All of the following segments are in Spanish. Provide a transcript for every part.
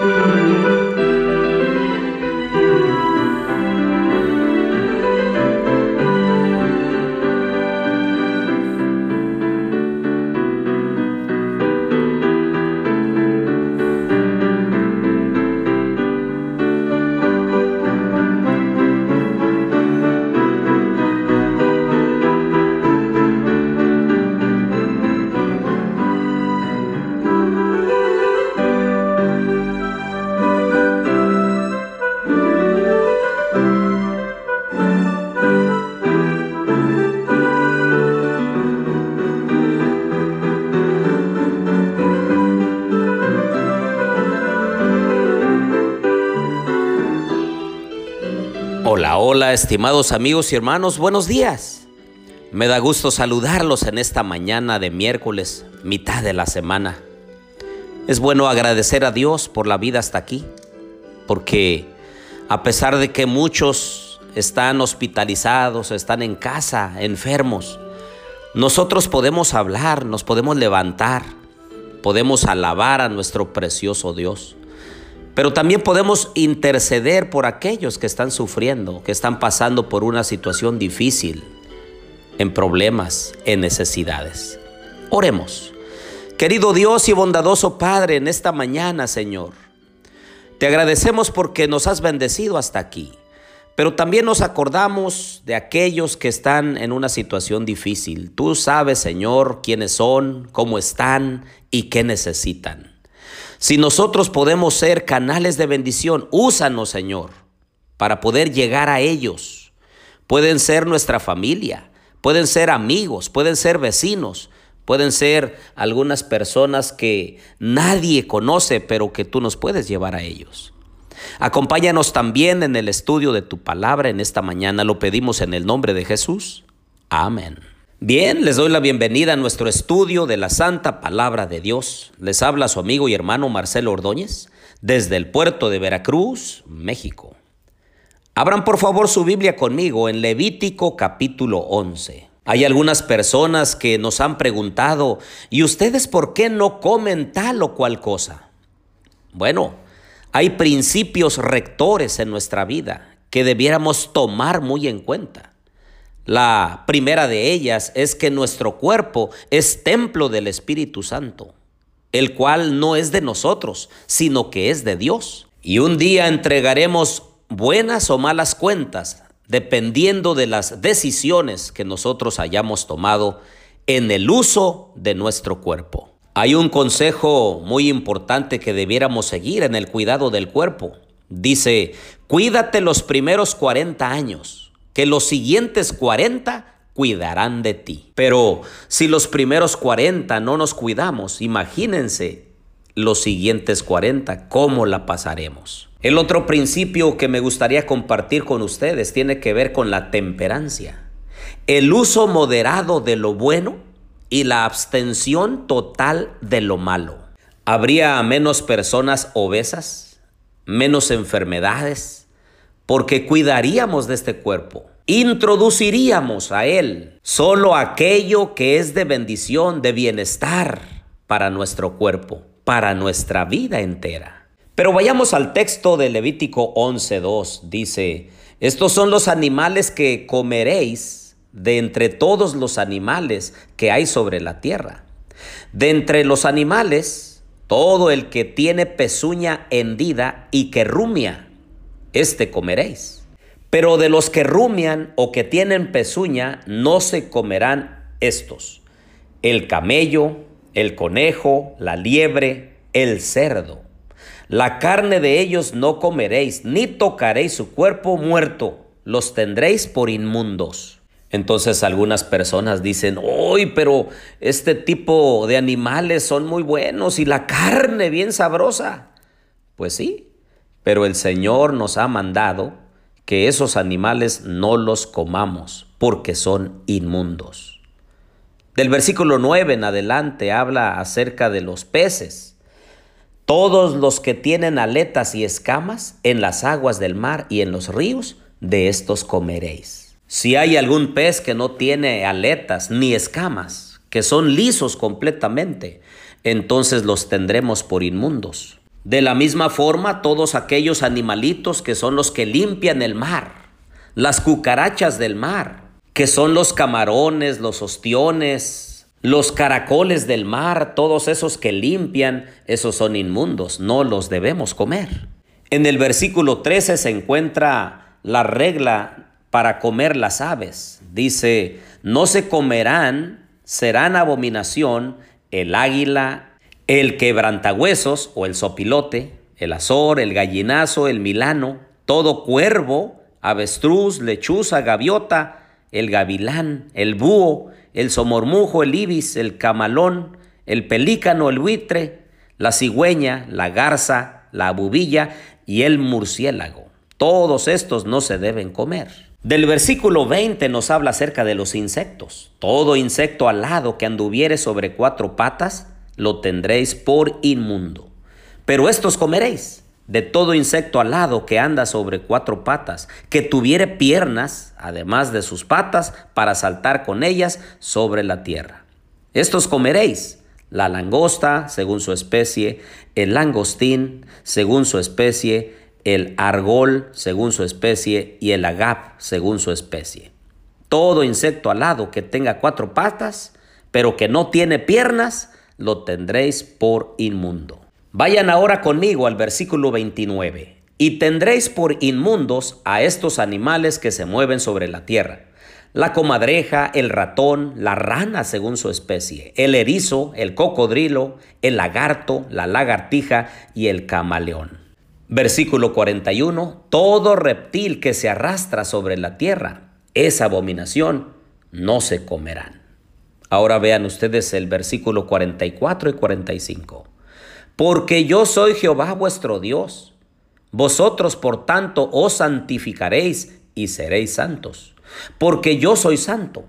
Hola, hola, estimados amigos y hermanos, buenos días. Me da gusto saludarlos en esta mañana de miércoles, mitad de la semana. Es bueno agradecer a Dios por la vida hasta aquí, porque a pesar de que muchos están hospitalizados, están en casa, enfermos, nosotros podemos hablar, nos podemos levantar, podemos alabar a nuestro precioso Dios. Pero también podemos interceder por aquellos que están sufriendo, que están pasando por una situación difícil, en problemas, en necesidades. Oremos. Querido Dios y bondadoso Padre, en esta mañana, Señor, te agradecemos porque nos has bendecido hasta aquí, pero también nos acordamos de aquellos que están en una situación difícil. Tú sabes, Señor, quiénes son, cómo están y qué necesitan. Si nosotros podemos ser canales de bendición, úsanos, Señor, para poder llegar a ellos. Pueden ser nuestra familia, pueden ser amigos, pueden ser vecinos, pueden ser algunas personas que nadie conoce, pero que tú nos puedes llevar a ellos. Acompáñanos también en el estudio de tu palabra en esta mañana. Lo pedimos en el nombre de Jesús. Amén. Bien, les doy la bienvenida a nuestro estudio de la Santa Palabra de Dios. Les habla su amigo y hermano Marcelo Ordóñez desde el puerto de Veracruz, México. Abran por favor su Biblia conmigo en Levítico capítulo 11. Hay algunas personas que nos han preguntado, ¿y ustedes por qué no comen tal o cual cosa? Bueno, hay principios rectores en nuestra vida que debiéramos tomar muy en cuenta. La primera de ellas es que nuestro cuerpo es templo del Espíritu Santo, el cual no es de nosotros, sino que es de Dios. Y un día entregaremos buenas o malas cuentas, dependiendo de las decisiones que nosotros hayamos tomado en el uso de nuestro cuerpo. Hay un consejo muy importante que debiéramos seguir en el cuidado del cuerpo. Dice, cuídate los primeros 40 años que los siguientes 40 cuidarán de ti. Pero si los primeros 40 no nos cuidamos, imagínense los siguientes 40, ¿cómo la pasaremos? El otro principio que me gustaría compartir con ustedes tiene que ver con la temperancia. El uso moderado de lo bueno y la abstención total de lo malo. ¿Habría menos personas obesas? ¿Menos enfermedades? Porque cuidaríamos de este cuerpo. Introduciríamos a Él solo aquello que es de bendición, de bienestar para nuestro cuerpo, para nuestra vida entera. Pero vayamos al texto de Levítico 11.2. Dice, estos son los animales que comeréis de entre todos los animales que hay sobre la tierra. De entre los animales, todo el que tiene pezuña hendida y que rumia este comeréis. Pero de los que rumian o que tienen pezuña, no se comerán estos. El camello, el conejo, la liebre, el cerdo. La carne de ellos no comeréis, ni tocaréis su cuerpo muerto, los tendréis por inmundos. Entonces algunas personas dicen, uy, pero este tipo de animales son muy buenos y la carne bien sabrosa. Pues sí, pero el Señor nos ha mandado que esos animales no los comamos porque son inmundos. Del versículo 9 en adelante habla acerca de los peces. Todos los que tienen aletas y escamas en las aguas del mar y en los ríos, de estos comeréis. Si hay algún pez que no tiene aletas ni escamas, que son lisos completamente, entonces los tendremos por inmundos. De la misma forma, todos aquellos animalitos que son los que limpian el mar, las cucarachas del mar, que son los camarones, los ostiones, los caracoles del mar, todos esos que limpian, esos son inmundos, no los debemos comer. En el versículo 13 se encuentra la regla para comer las aves. Dice, no se comerán, serán abominación el águila, el quebrantahuesos o el sopilote, el azor, el gallinazo, el milano, todo cuervo, avestruz, lechuza, gaviota, el gavilán, el búho, el somormujo, el ibis, el camalón, el pelícano, el buitre, la cigüeña, la garza, la bubilla y el murciélago. Todos estos no se deben comer. Del versículo 20 nos habla acerca de los insectos. Todo insecto alado que anduviere sobre cuatro patas, lo tendréis por inmundo. Pero estos comeréis de todo insecto alado que anda sobre cuatro patas, que tuviere piernas, además de sus patas, para saltar con ellas sobre la tierra. Estos comeréis la langosta, según su especie, el langostín, según su especie, el argol según su especie y el agap según su especie. Todo insecto alado que tenga cuatro patas, pero que no tiene piernas, lo tendréis por inmundo. Vayan ahora conmigo al versículo 29. Y tendréis por inmundos a estos animales que se mueven sobre la tierra. La comadreja, el ratón, la rana según su especie, el erizo, el cocodrilo, el lagarto, la lagartija y el camaleón. Versículo 41, todo reptil que se arrastra sobre la tierra, esa abominación, no se comerán. Ahora vean ustedes el versículo 44 y 45. Porque yo soy Jehová vuestro Dios. Vosotros por tanto os santificaréis y seréis santos. Porque yo soy santo.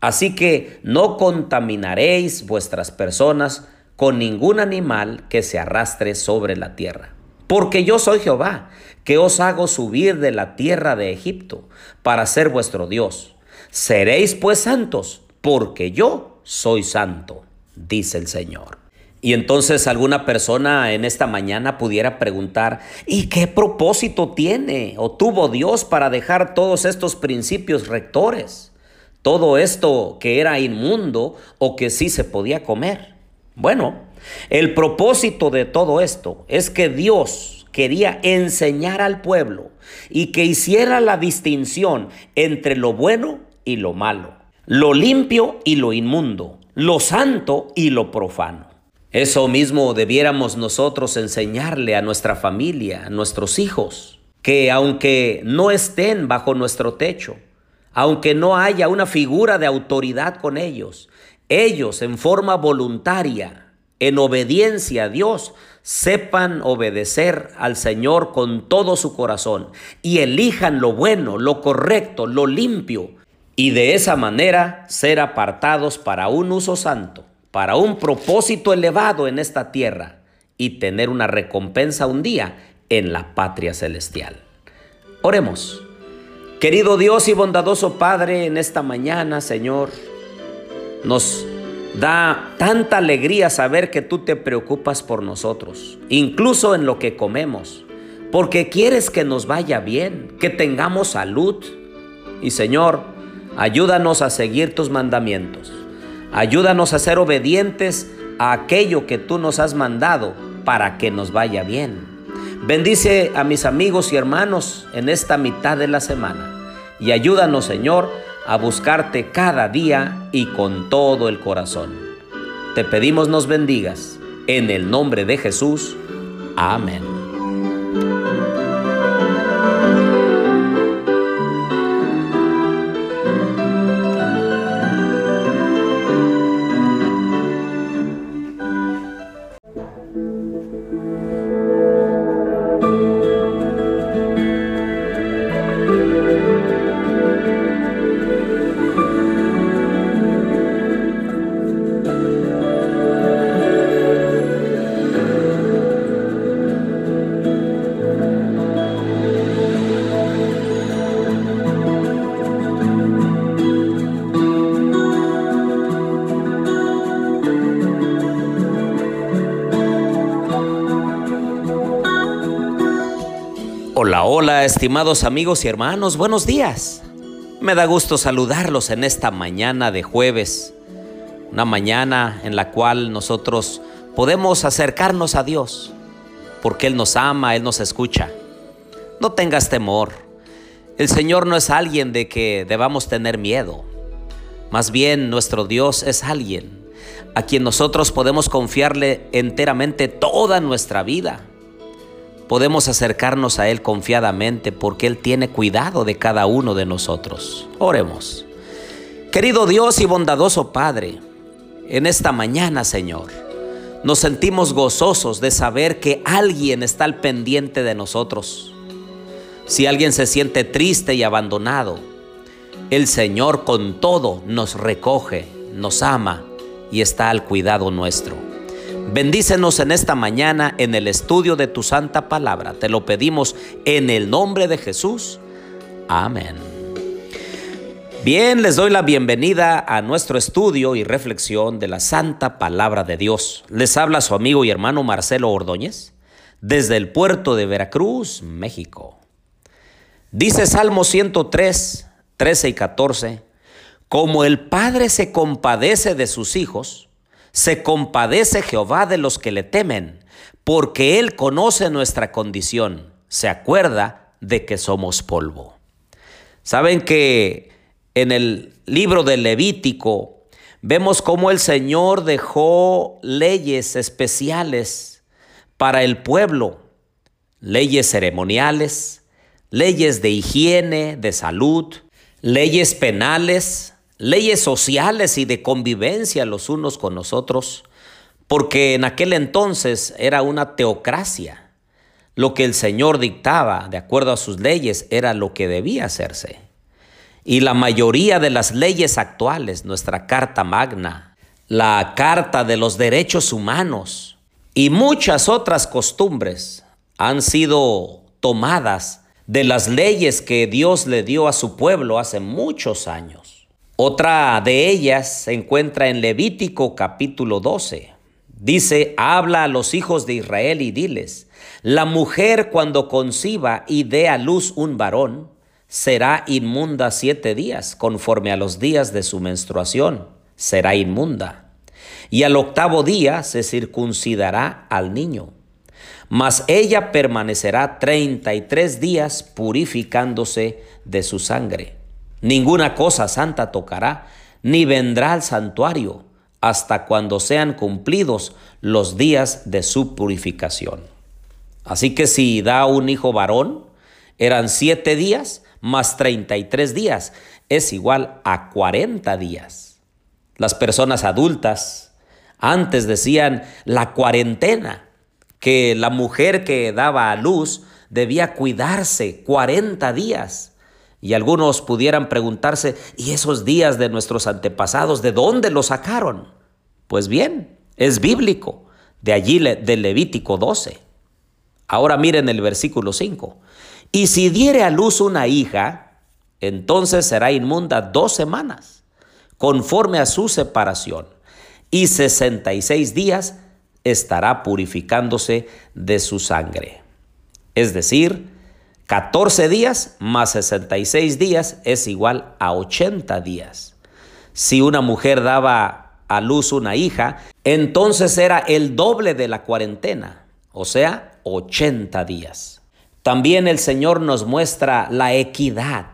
Así que no contaminaréis vuestras personas con ningún animal que se arrastre sobre la tierra. Porque yo soy Jehová, que os hago subir de la tierra de Egipto para ser vuestro Dios. Seréis pues santos, porque yo soy santo, dice el Señor. Y entonces alguna persona en esta mañana pudiera preguntar, ¿y qué propósito tiene o tuvo Dios para dejar todos estos principios rectores? Todo esto que era inmundo o que sí se podía comer. Bueno, el propósito de todo esto es que Dios quería enseñar al pueblo y que hiciera la distinción entre lo bueno y lo malo, lo limpio y lo inmundo, lo santo y lo profano. Eso mismo debiéramos nosotros enseñarle a nuestra familia, a nuestros hijos, que aunque no estén bajo nuestro techo, aunque no haya una figura de autoridad con ellos, ellos en forma voluntaria en obediencia a Dios, sepan obedecer al Señor con todo su corazón y elijan lo bueno, lo correcto, lo limpio, y de esa manera ser apartados para un uso santo, para un propósito elevado en esta tierra y tener una recompensa un día en la patria celestial. Oremos. Querido Dios y bondadoso Padre, en esta mañana, Señor, nos Da tanta alegría saber que tú te preocupas por nosotros, incluso en lo que comemos, porque quieres que nos vaya bien, que tengamos salud. Y Señor, ayúdanos a seguir tus mandamientos. Ayúdanos a ser obedientes a aquello que tú nos has mandado para que nos vaya bien. Bendice a mis amigos y hermanos en esta mitad de la semana y ayúdanos, Señor, a buscarte cada día y con todo el corazón. Te pedimos nos bendigas. En el nombre de Jesús. Amén. Hola, hola, estimados amigos y hermanos, buenos días. Me da gusto saludarlos en esta mañana de jueves, una mañana en la cual nosotros podemos acercarnos a Dios, porque Él nos ama, Él nos escucha. No tengas temor, el Señor no es alguien de que debamos tener miedo, más bien nuestro Dios es alguien a quien nosotros podemos confiarle enteramente toda nuestra vida podemos acercarnos a Él confiadamente porque Él tiene cuidado de cada uno de nosotros. Oremos. Querido Dios y bondadoso Padre, en esta mañana, Señor, nos sentimos gozosos de saber que alguien está al pendiente de nosotros. Si alguien se siente triste y abandonado, el Señor con todo nos recoge, nos ama y está al cuidado nuestro. Bendícenos en esta mañana en el estudio de tu santa palabra. Te lo pedimos en el nombre de Jesús. Amén. Bien, les doy la bienvenida a nuestro estudio y reflexión de la santa palabra de Dios. Les habla su amigo y hermano Marcelo Ordóñez desde el puerto de Veracruz, México. Dice Salmo 103, 13 y 14, como el Padre se compadece de sus hijos, se compadece Jehová de los que le temen, porque Él conoce nuestra condición, se acuerda de que somos polvo. Saben que en el libro de Levítico vemos cómo el Señor dejó leyes especiales para el pueblo, leyes ceremoniales, leyes de higiene, de salud, leyes penales, leyes sociales y de convivencia los unos con los otros, porque en aquel entonces era una teocracia. Lo que el Señor dictaba, de acuerdo a sus leyes, era lo que debía hacerse. Y la mayoría de las leyes actuales, nuestra Carta Magna, la Carta de los Derechos Humanos y muchas otras costumbres han sido tomadas de las leyes que Dios le dio a su pueblo hace muchos años. Otra de ellas se encuentra en Levítico capítulo 12. Dice, habla a los hijos de Israel y diles, la mujer cuando conciba y dé a luz un varón, será inmunda siete días, conforme a los días de su menstruación, será inmunda. Y al octavo día se circuncidará al niño. Mas ella permanecerá treinta y tres días purificándose de su sangre. Ninguna cosa santa tocará, ni vendrá al santuario hasta cuando sean cumplidos los días de su purificación. Así que si da un hijo varón, eran siete días más treinta y tres días, es igual a cuarenta días. Las personas adultas antes decían la cuarentena, que la mujer que daba a luz debía cuidarse cuarenta días y algunos pudieran preguntarse, ¿y esos días de nuestros antepasados, de dónde los sacaron? Pues bien, es bíblico, de allí del Levítico 12. Ahora miren el versículo 5. Y si diere a luz una hija, entonces será inmunda dos semanas, conforme a su separación, y sesenta y seis días estará purificándose de su sangre. Es decir, 14 días más 66 días es igual a 80 días. Si una mujer daba a luz una hija, entonces era el doble de la cuarentena, o sea, 80 días. También el Señor nos muestra la equidad,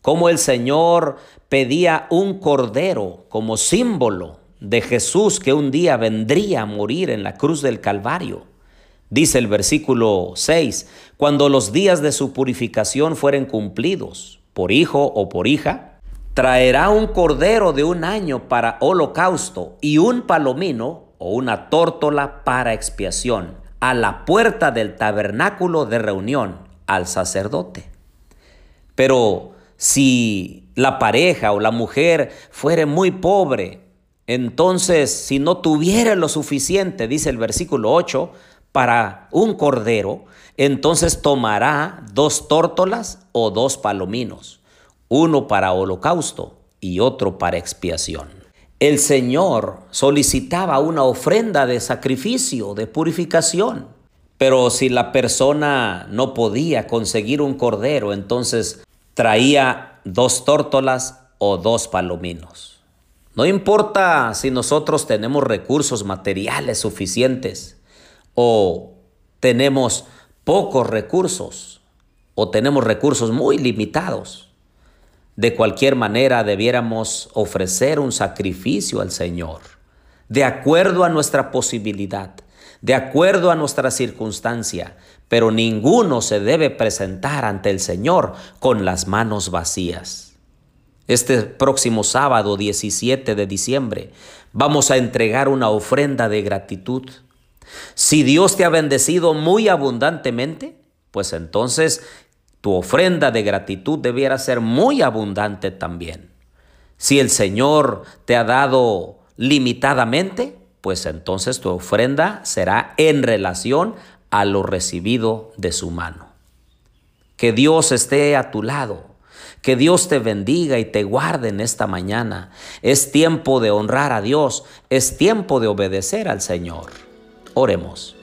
como el Señor pedía un cordero como símbolo de Jesús que un día vendría a morir en la cruz del Calvario. Dice el versículo 6, cuando los días de su purificación fueren cumplidos, por hijo o por hija, traerá un cordero de un año para holocausto y un palomino o una tórtola para expiación a la puerta del tabernáculo de reunión al sacerdote. Pero si la pareja o la mujer fuere muy pobre, entonces si no tuviera lo suficiente, dice el versículo 8, para un cordero, entonces tomará dos tórtolas o dos palominos, uno para holocausto y otro para expiación. El Señor solicitaba una ofrenda de sacrificio, de purificación, Pero si la persona no podía conseguir un cordero, entonces traía dos tórtolas o dos palominos. No importa si nosotros tenemos recursos materiales suficientes o tenemos pocos recursos o tenemos recursos muy limitados. De cualquier manera debiéramos ofrecer un sacrificio al Señor, de acuerdo a nuestra posibilidad, de acuerdo a nuestra circunstancia, pero ninguno se debe presentar ante el Señor con las manos vacías. Este próximo sábado 17 de diciembre vamos a entregar una ofrenda de gratitud. Si Dios te ha bendecido muy abundantemente, pues entonces tu ofrenda de gratitud debiera ser muy abundante también. Si el Señor te ha dado limitadamente, pues entonces tu ofrenda será en relación a lo recibido de su mano. Que Dios esté a tu lado. Que Dios te bendiga y te guarde en esta mañana. Es tiempo de honrar a Dios. Es tiempo de obedecer al Señor. Oremos.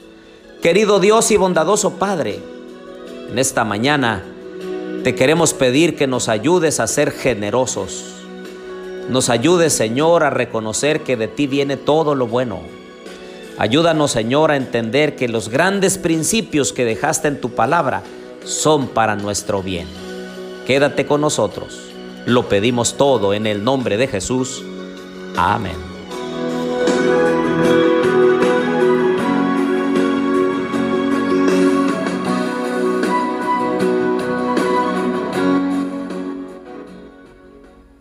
Querido Dios y bondadoso Padre, en esta mañana te queremos pedir que nos ayudes a ser generosos. Nos ayudes, Señor, a reconocer que de ti viene todo lo bueno. Ayúdanos, Señor, a entender que los grandes principios que dejaste en tu palabra son para nuestro bien. Quédate con nosotros. Lo pedimos todo en el nombre de Jesús. Amén.